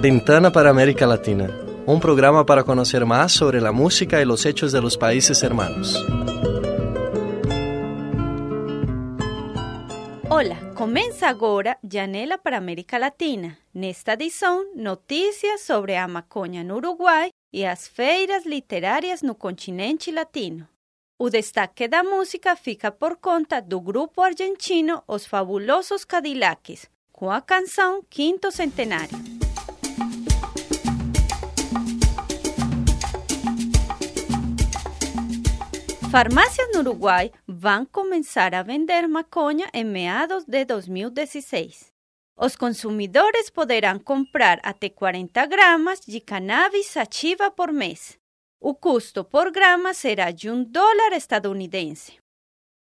Ventana para América Latina, un programa para conocer más sobre la música y los hechos de los países hermanos. Olá, começa agora Janela para América Latina. Nesta edição, notícias sobre a maconha no Uruguai e as feiras literárias no continente latino. O destaque da música fica por conta do grupo argentino Os Fabulosos Cadillacs, com a canção Quinto Centenário. Farmácias no Uruguai vão começar a vender maconha em meados de 2016. Os consumidores poderão comprar até 40 gramas de cannabis sativa por mês. O custo por grama será de um dólar estadunidense.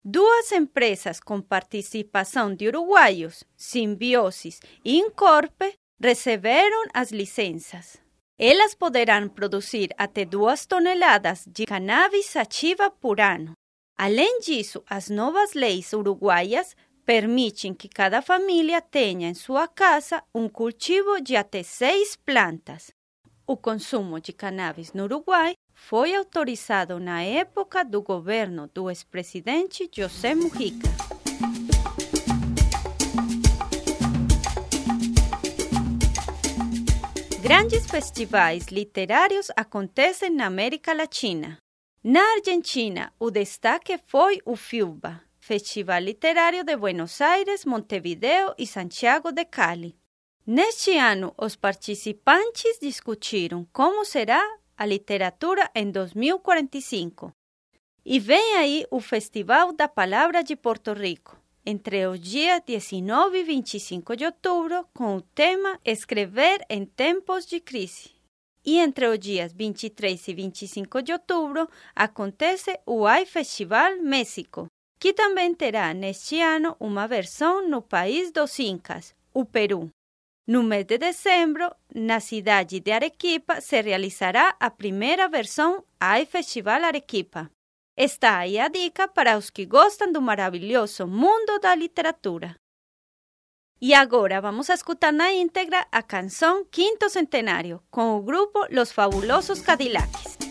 Duas empresas com participação de uruguaios, Simbiosis e Incorpe, receberam as licenças. Elas poderão produzir até duas toneladas de cannabis sativa por ano. Além disso, as novas leis uruguaias permitem que cada família tenha em sua casa um cultivo de até seis plantas. O consumo de cannabis no Uruguai foi autorizado na época do governo do ex-presidente José Mujica. Grandes festivais literários acontecem na América Latina. Na Argentina, o destaque foi o FIUBA, Festival Literário de Buenos Aires, Montevideo e Santiago de Cali. Neste ano, os participantes discutiram como será a literatura em 2045. E vem aí o Festival da Palavra de Porto Rico, entre os dias 19 e 25 de outubro, com o tema Escrever em Tempos de Crise. E entre os dias 23 e 25 de outubro acontece o AI Festival México, que também terá neste ano uma versão no país dos Incas, o Peru. No mês de dezembro, na cidade de Arequipa, se realizará a primeira versão AI Festival Arequipa. Está aí a dica para os que gostam do maravilhoso mundo da literatura. E agora vamos a escutar na íntegra a canção Quinto Centenário, com o grupo Los Fabulosos Cadillacs.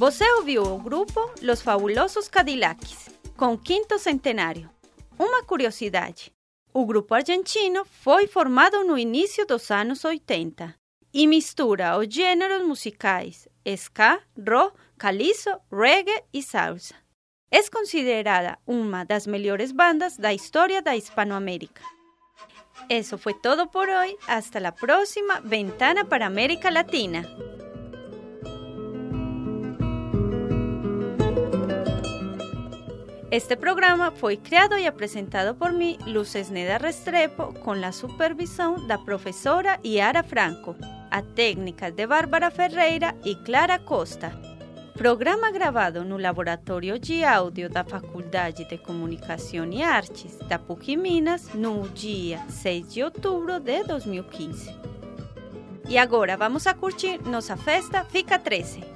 Você ouviu o grupo Los Fabulosos Cadillacs, com quinto centenário. Uma curiosidade: o grupo argentino foi formado no início dos anos 80 e mistura os gêneros musicais ska, rock, calypso, reggae e salsa. É considerada uma das melhores bandas da história da Hispanoamérica. Eso fue todo por hoy. Hasta la próxima Ventana para América Latina. Este programa foi criado e apresentado por mim, Luz Esneda Restrepo, com a supervisão da professora Yara Franco, a técnica de Bárbara Ferreira e Clara Costa. Programa gravado no Laboratório de Áudio da Faculdade de Comunicação e Artes da PUC Minas no dia 6 de outubro de 2015. E agora vamos a curtir nossa festa Fica 13.